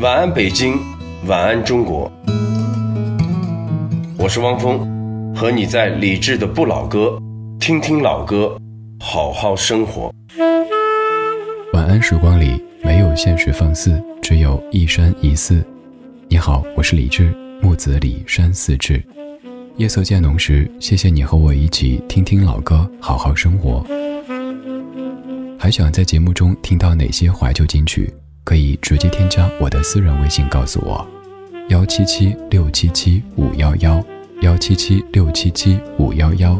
晚安，北京，晚安，中国。我是汪峰，和你在理智的不老歌，听听老歌，好好生活。晚安，时光里没有现实放肆，只有一山一寺。你好，我是李志，木子李山寺志。夜色渐浓时，谢谢你和我一起听听老歌，好好生活。还想在节目中听到哪些怀旧金曲？可以直接添加我的私人微信告诉我，幺七七六七七五幺幺，幺七七六七七五幺幺，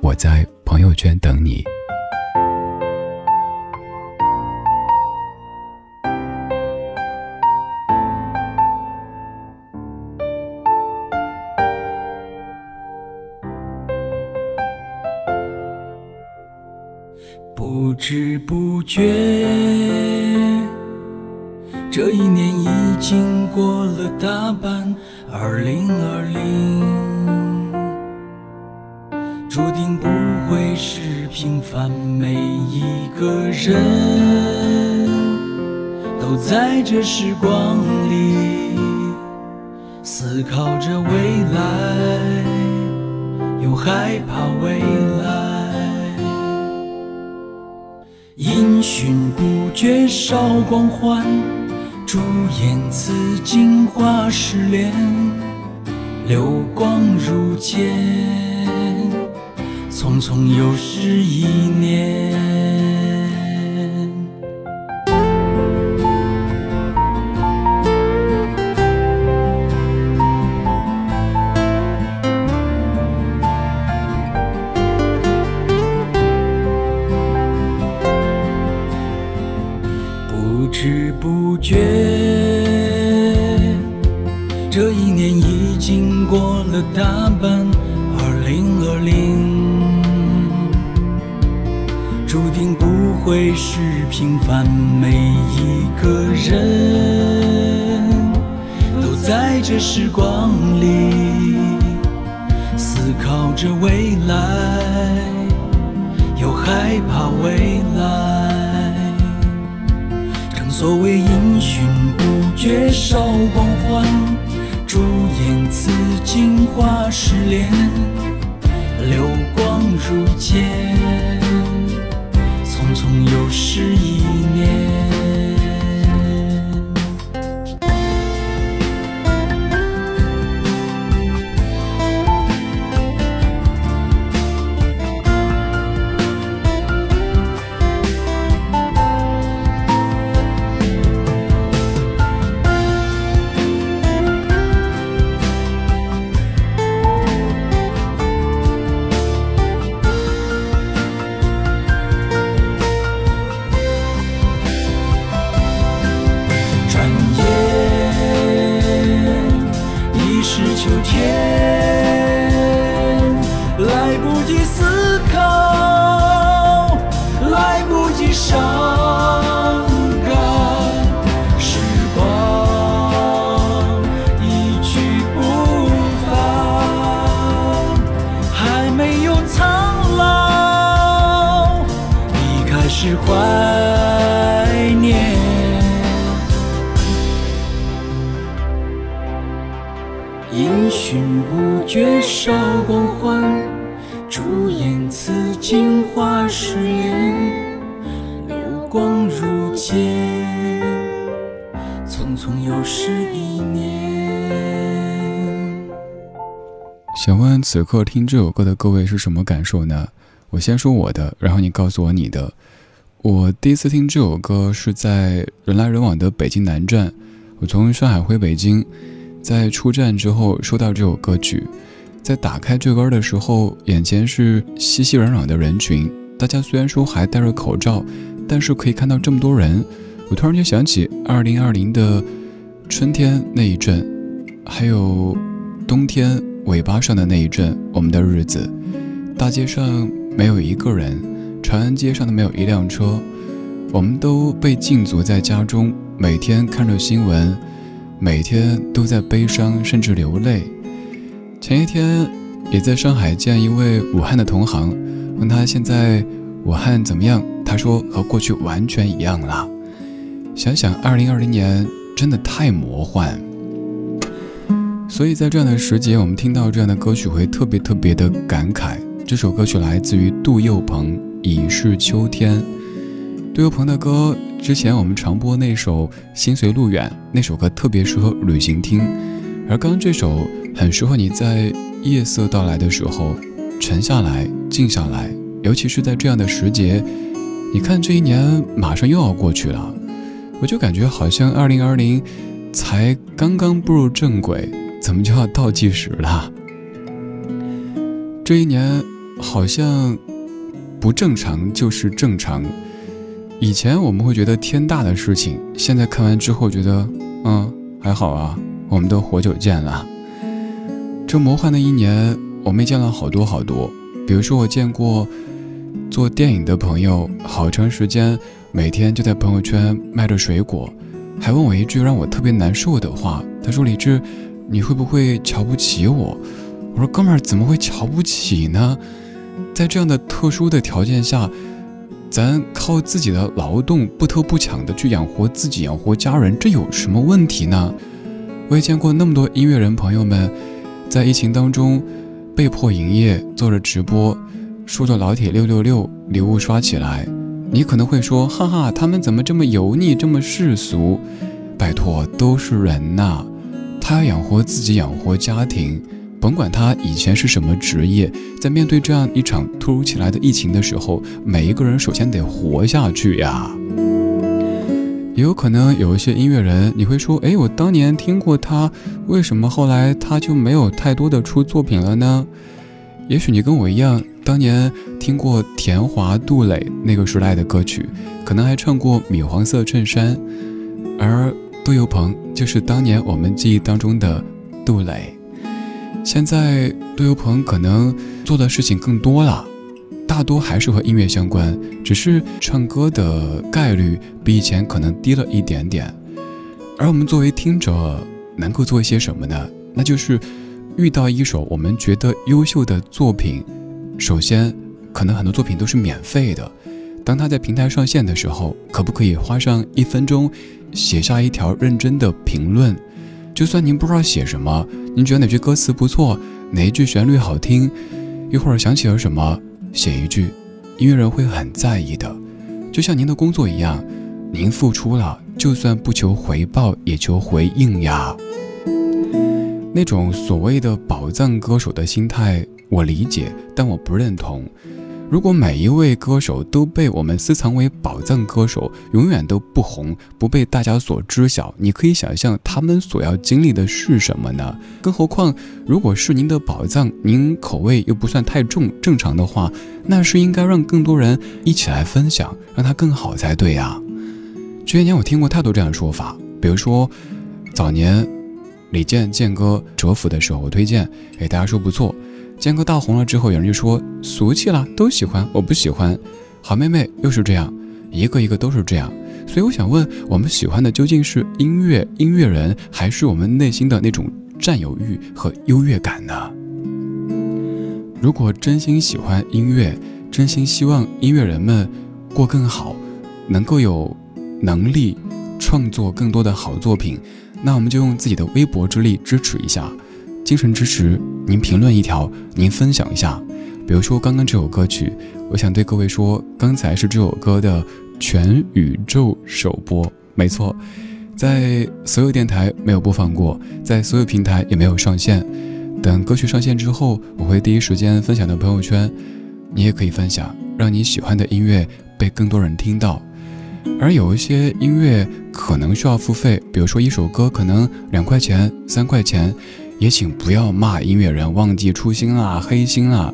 我在朋友圈等你。不知不觉，这一年已经过了大半。二零二零，注定不会是平凡。每一个人都在这时光里思考着未来，又害怕未来。音讯不绝少光环，朱颜辞镜花失恋，流光如箭，匆匆又是一年。此景花失恋，流光如箭，此刻听这首歌的各位是什么感受呢？我先说我的，然后你告诉我你的。我第一次听这首歌是在人来人往的北京南站，我从上海回北京，在出站之后收到这首歌曲，在打开这歌的时候，眼前是熙熙攘攘的人群，大家虽然说还戴着口罩，但是可以看到这么多人，我突然就想起二零二零的春天那一阵，还有冬天。尾巴上的那一阵，我们的日子，大街上没有一个人，长安街上的没有一辆车，我们都被禁足在家中，每天看着新闻，每天都在悲伤，甚至流泪。前一天也在上海见一位武汉的同行，问他现在武汉怎么样，他说和过去完全一样了。想想二零二零年。真的太魔幻。所以在这样的时节，我们听到这样的歌曲会特别特别的感慨。这首歌曲来自于杜佑鹏，《已是秋天》。杜佑鹏的歌，之前我们常播那首《心随路远》，那首歌特别适合旅行听，而刚刚这首很适合你在夜色到来的时候沉下来、静下来，尤其是在这样的时节。你看，这一年马上又要过去了，我就感觉好像二零二零才刚刚步入正轨，怎么就要倒计时了？这一年好像不正常就是正常。以前我们会觉得天大的事情，现在看完之后觉得，嗯，还好啊，我们都活久见了。这魔幻的一年，我们见了好多好多，比如说我见过。做电影的朋友，好长时间每天就在朋友圈卖着水果，还问我一句让我特别难受的话。他说：“李志，你会不会瞧不起我？”我说：“哥们儿，怎么会瞧不起呢？在这样的特殊的条件下，咱靠自己的劳动不偷不抢的去养活自己、养活家人，这有什么问题呢？”我也见过那么多音乐人朋友们，在疫情当中被迫营业，做着直播。说着老铁六六六礼物刷起来，你可能会说，哈哈，他们怎么这么油腻，这么世俗？拜托，都是人呐，他要养活自己，养活家庭，甭管他以前是什么职业，在面对这样一场突如其来的疫情的时候，每一个人首先得活下去呀。也有可能有一些音乐人，你会说，哎，我当年听过他，为什么后来他就没有太多的出作品了呢？也许你跟我一样。当年听过田华、杜磊那个时代的歌曲，可能还唱过《米黄色衬衫》，而杜有朋就是当年我们记忆当中的杜磊。现在杜有朋可能做的事情更多了，大多还是和音乐相关，只是唱歌的概率比以前可能低了一点点。而我们作为听者，能够做一些什么呢？那就是遇到一首我们觉得优秀的作品。首先，可能很多作品都是免费的。当他在平台上线的时候，可不可以花上一分钟，写下一条认真的评论？就算您不知道写什么，您觉得哪句歌词不错，哪一句旋律好听，一会儿想起了什么，写一句，音乐人会很在意的。就像您的工作一样，您付出了，就算不求回报，也求回应呀。那种所谓的宝藏歌手的心态。我理解，但我不认同。如果每一位歌手都被我们私藏为宝藏歌手，永远都不红，不被大家所知晓，你可以想象他们所要经历的是什么呢？更何况，如果是您的宝藏，您口味又不算太重，正常的话，那是应该让更多人一起来分享，让它更好才对呀。这些年我听过太多这样的说法，比如说，早年李健健哥蛰伏的时候，我推荐，给大家说不错。健哥大红了之后，有人就说俗气了，都喜欢，我不喜欢。好妹妹又是这样，一个一个都是这样。所以我想问，我们喜欢的究竟是音乐、音乐人，还是我们内心的那种占有欲和优越感呢？如果真心喜欢音乐，真心希望音乐人们过更好，能够有能力创作更多的好作品，那我们就用自己的微薄之力支持一下。精神支持，您评论一条，您分享一下。比如说刚刚这首歌曲，我想对各位说，刚才是这首歌的全宇宙首播，没错，在所有电台没有播放过，在所有平台也没有上线。等歌曲上线之后，我会第一时间分享到朋友圈，你也可以分享，让你喜欢的音乐被更多人听到。而有一些音乐可能需要付费，比如说一首歌可能两块钱、三块钱。也请不要骂音乐人忘记初心啦、黑心啦。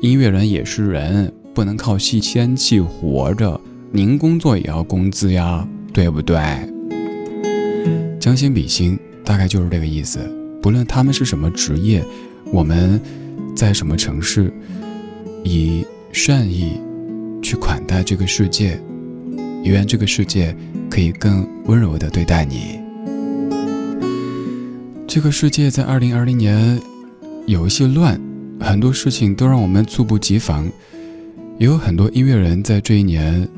音乐人也是人，不能靠吸仙气活着。您工作也要工资呀，对不对？将心比心，大概就是这个意思。不论他们是什么职业，我们在什么城市，以善意去款待这个世界，愿这个世界可以更温柔地对待你。这个世界在二零二零年有一些乱，很多事情都让我们猝不及防。也有很多音乐人在这一年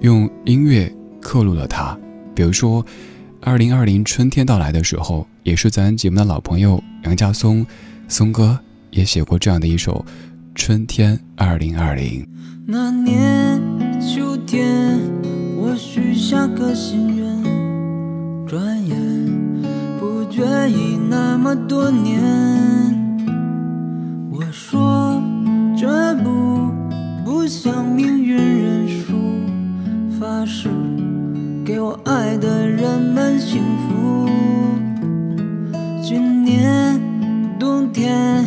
用音乐刻录了它，比如说二零二零春天到来的时候，也是咱节目的老朋友杨家松，松哥也写过这样的一首《春天二零二零》。那年秋天，我许下个心愿，转眼已那么多年。我说绝不不向命运认输，发誓。给我爱的人们幸福。今年冬天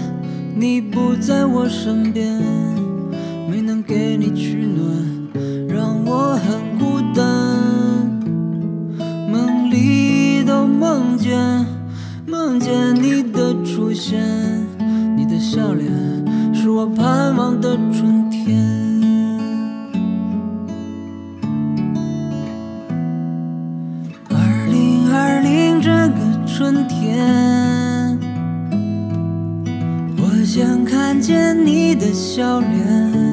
你不在我身边，没能给你取现，你的笑脸是我盼望的春天。春天，我想看见你的笑脸。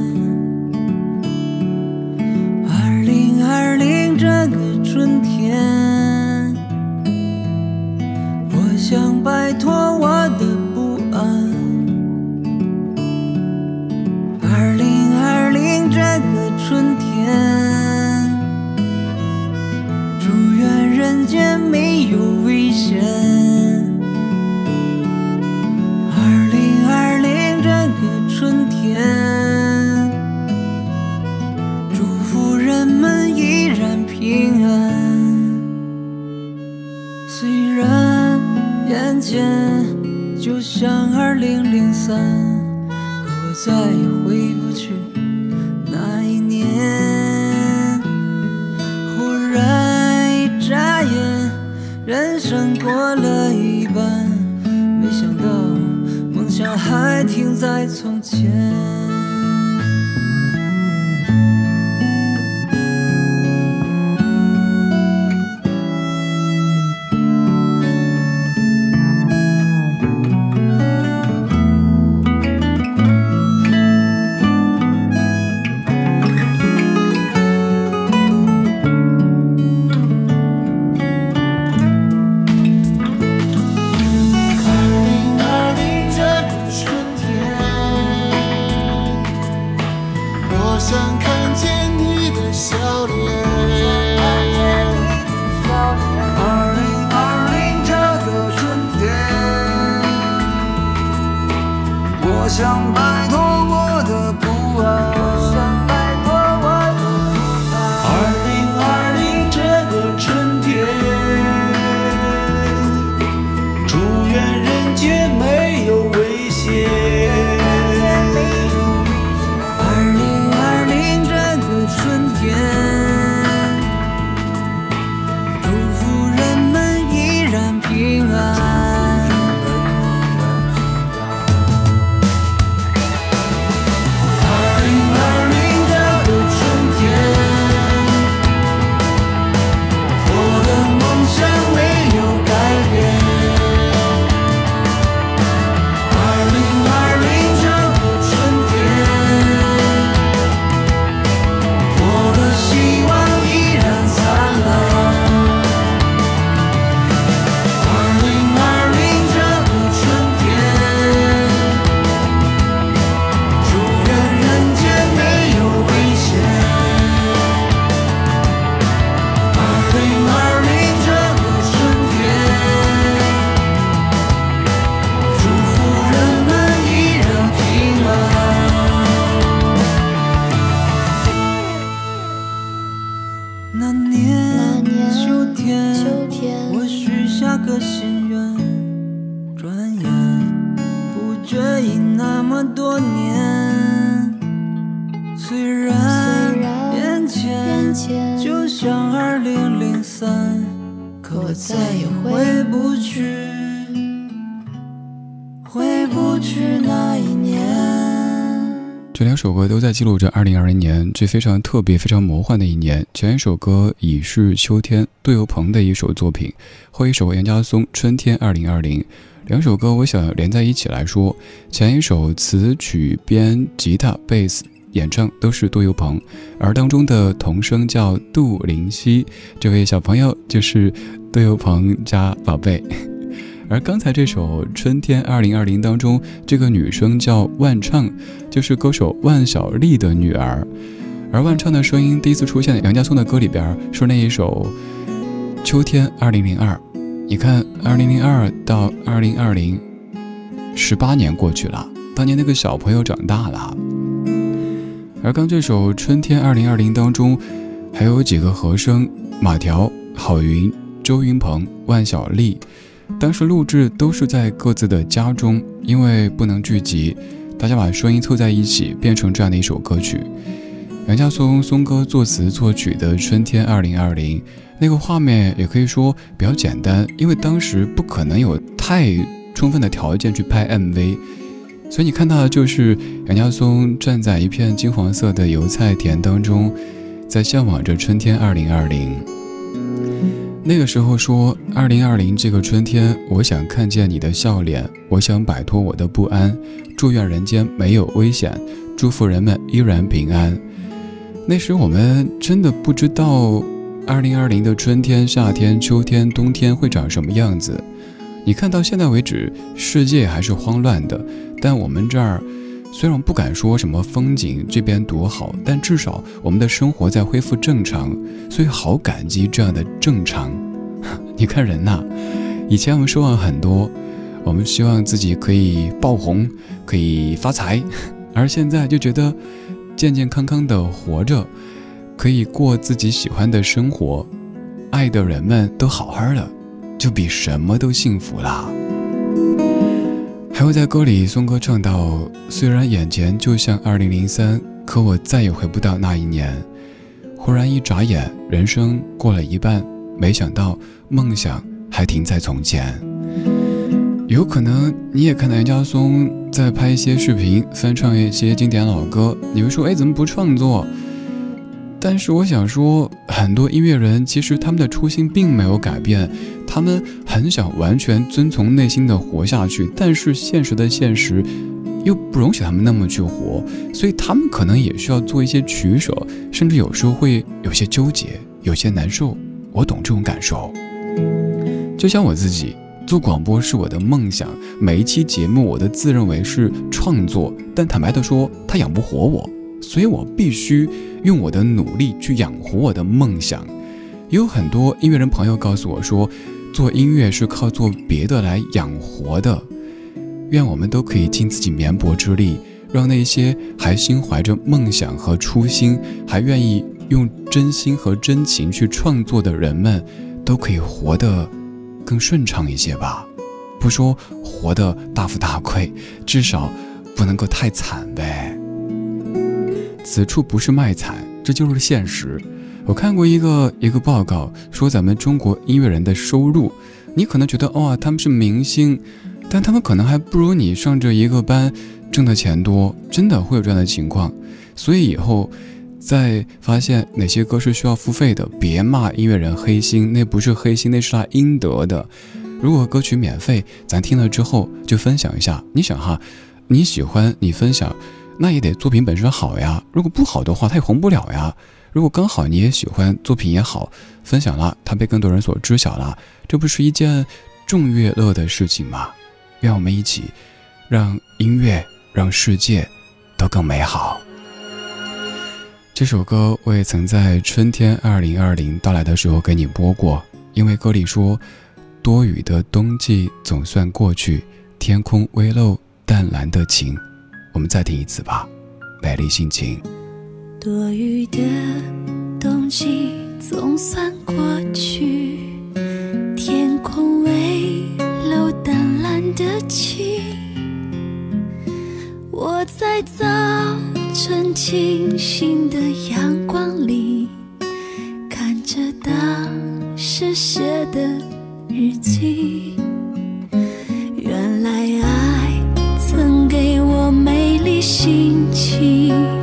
生过了一半，没想到梦想还停在从前。相伴。这两首歌都在记录着2020年这非常特别、非常魔幻的一年。前一首歌《已是秋天》，杜有鹏的一首作品；后一首杨家松《春天2020》。两首歌我想要连在一起来说。前一首词曲编吉他贝斯。演唱都是杜有鹏，而当中的童声叫杜林希，这位小朋友就是杜有鹏家宝贝。而刚才这首《春天二零二零》当中，这个女生叫万畅，就是歌手万晓利的女儿。而万畅的声音第一次出现在杨家松的歌里边，是那一首《秋天二零零二》。你看，二零零二到二零二零，十八年过去了，当年那个小朋友长大了。而刚这首《春天二零二零》当中，还有几个和声：马条、郝云、周云鹏、万晓利。当时录制都是在各自的家中，因为不能聚集，大家把声音凑在一起，变成这样的一首歌曲。杨家松松哥作词作曲的《春天二零二零》，那个画面也可以说比较简单，因为当时不可能有太充分的条件去拍 MV，所以你看到的就是杨家松站在一片金黄色的油菜田当中，在向往着春天二零二零。那个时候说，二零二零这个春天，我想看见你的笑脸，我想摆脱我的不安，祝愿人间没有危险，祝福人们依然平安。那时我们真的不知道，二零二零的春天、夏天、秋天、冬天会长什么样子。你看到现在为止，世界还是慌乱的，但我们这儿。虽然不敢说什么风景这边多好，但至少我们的生活在恢复正常，所以好感激这样的正常。你看人呐，以前我们奢望很多，我们希望自己可以爆红，可以发财，而现在就觉得健健康康的活着，可以过自己喜欢的生活，爱的人们都好好的，就比什么都幸福啦。还会在歌里，松哥唱到：“虽然眼前就像二零零三，可我再也回不到那一年。忽然一眨眼，人生过了一半，没想到梦想还停在从前。有可能你也看到杨家松在拍一些视频，翻唱一些经典老歌，你会说：哎，怎么不创作？”但是我想说，很多音乐人其实他们的初心并没有改变，他们很想完全遵从内心的活下去，但是现实的现实又不容许他们那么去活，所以他们可能也需要做一些取舍，甚至有时候会有些纠结，有些难受。我懂这种感受。就像我自己做广播是我的梦想，每一期节目我都自认为是创作，但坦白的说，它养不活我。所以我必须用我的努力去养活我的梦想。也有很多音乐人朋友告诉我说，做音乐是靠做别的来养活的。愿我们都可以尽自己绵薄之力，让那些还心怀着梦想和初心，还愿意用真心和真情去创作的人们，都可以活得更顺畅一些吧。不说活得大富大贵，至少不能够太惨呗。此处不是卖惨，这就是现实。我看过一个一个报告，说咱们中国音乐人的收入，你可能觉得哇，他们是明星，但他们可能还不如你上这一个班挣的钱多，真的会有这样的情况。所以以后再发现哪些歌是需要付费的，别骂音乐人黑心，那不是黑心，那是他应得的。如果歌曲免费，咱听了之后就分享一下。你想哈，你喜欢你分享。那也得作品本身好呀，如果不好的话，它也红不了呀。如果刚好你也喜欢作品也好，分享了，它被更多人所知晓了，这不是一件众乐乐的事情吗？愿我们一起，让音乐，让世界都更美好。这首歌我也曾在春天二零二零到来的时候给你播过，因为歌里说，多雨的冬季总算过去，天空微露淡蓝的晴。我们再听一次吧，美丽心情。多雨的冬季总算过去，天空微露淡蓝的晴。我在早晨清新的阳光里，看着当时写的日记。原来爱。心情。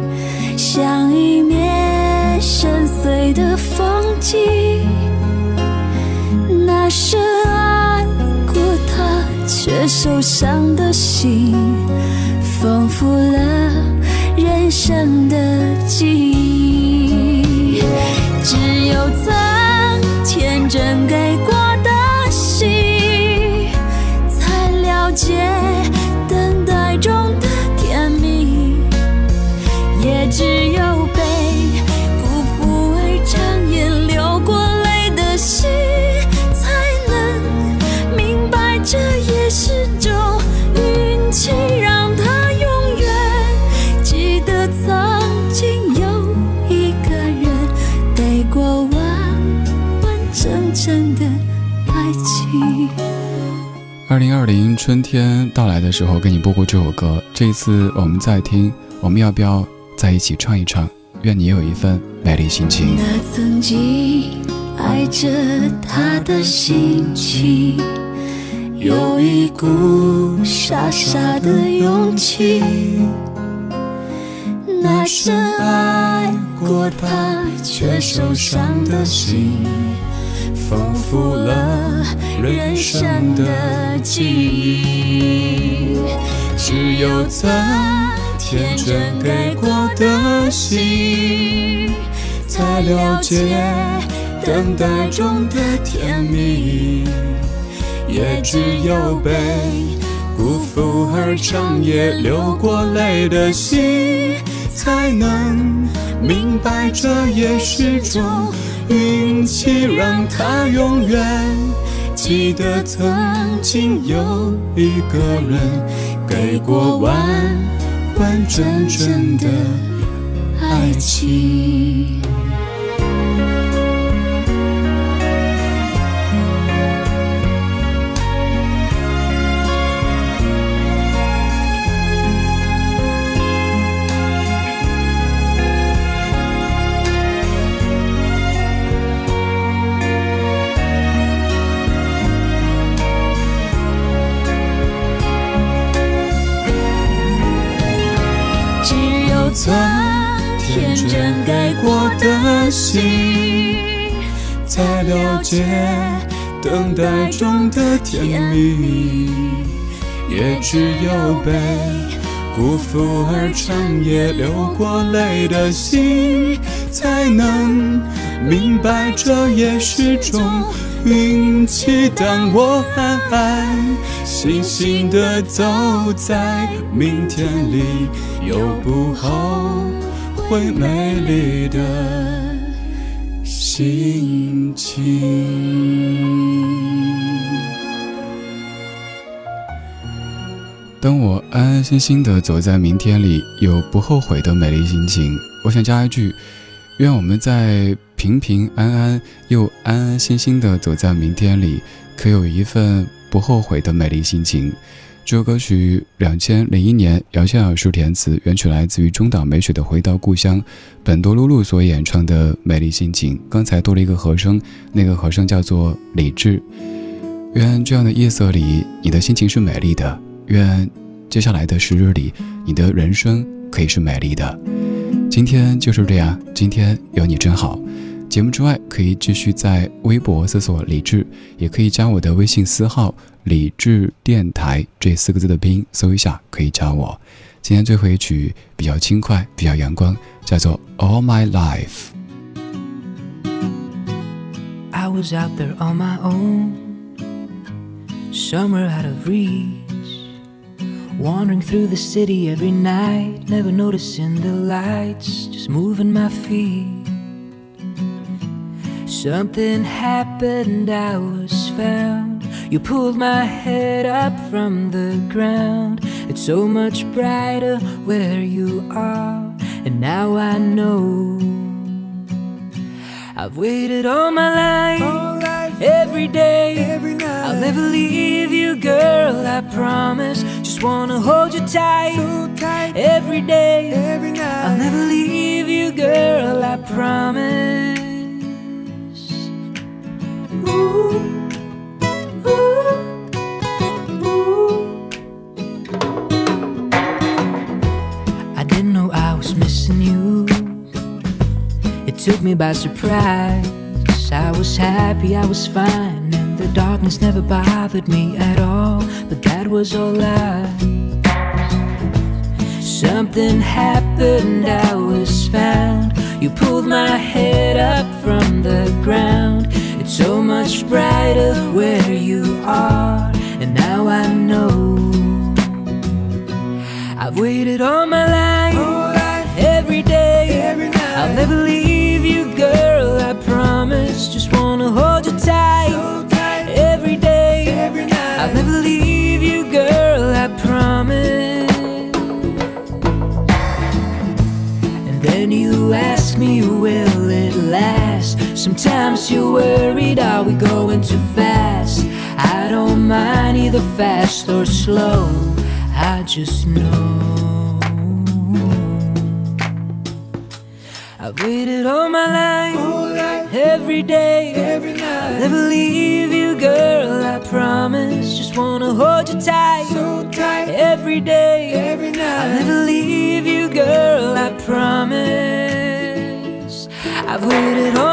二零二零春天到来的时候，给你播过这首歌。这一次我们在听，我们要不要在一起唱一唱？愿你有一份美丽心情。那曾经爱着他的心情，有一股傻傻的勇气。那深爱过他却受伤的心。丰富了人生的记忆，只有曾天真给过的心，才了解等待中的甜蜜。也只有被辜负而长夜流过泪的心，才能明白这也是种。运气让他永远记得，曾经有一个人给过完完整整的爱情。曾天真给过的心，才了解等待中的甜蜜。也只有被辜负而长夜流过泪的心，才能明白这也是种运气。当我安安心心的走在明天里。有不后悔美丽的心情。当我安安心心的走在明天里，有不后悔的美丽心情。我想加一句：愿我们在平平安安又安安心心的走在明天里，可有一份不后悔的美丽心情。这首歌曲两千零一年姚谦老师填词，原曲来自于中岛美雪的《回到故乡》，本多露露所演唱的《美丽心情》。刚才多了一个和声，那个和声叫做理智。愿这样的夜色里，你的心情是美丽的；愿接下来的时日里，你的人生可以是美丽的。今天就是这样，今天有你真好。节目之外，可以继续在微博搜索“李志”，也可以加我的微信私号“李志电台”这四个字的拼音，搜一下可以加我。今天最后一曲比较轻快，比较阳光，叫做《All My Life》。I was out there on my own, summer out of reach, wandering through the city every night, never noticing the lights, just moving my feet. Something happened, I was found. You pulled my head up from the ground. It's so much brighter where you are, and now I know. I've waited all my life, all life every day, every night. I'll never leave you, girl, I promise. Just wanna hold you tight, so tight every day, every night. I'll never leave you, girl, I promise. I didn't know I was missing you. It took me by surprise. I was happy, I was fine, darkness never bothered me at all. But that was all lies. Something happened, I was found. You pulled my head up from the ground. It's so much brighter where you are, and now I know. I've waited all my life, all life every day, every. I'll never leave you, girl, I promise. Just I'll never leave you, girl, I promise. And then you ask me, will it last? Sometimes you're worried, are we going too fast? I don't mind either fast or slow. I just know. I've waited all my life, every day, every night. I'll never leave. I promise. Just wanna hold you tight, so tight. Every day, every night. I'll never leave you, girl. I promise. I've waited all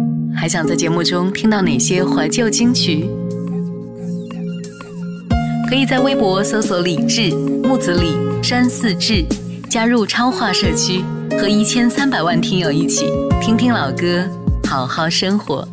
还想在节目中听到哪些怀旧金曲？可以在微博搜索“李志木子李山寺志”，加入超话社区，和一千三百万听友一起听听老歌，好好生活。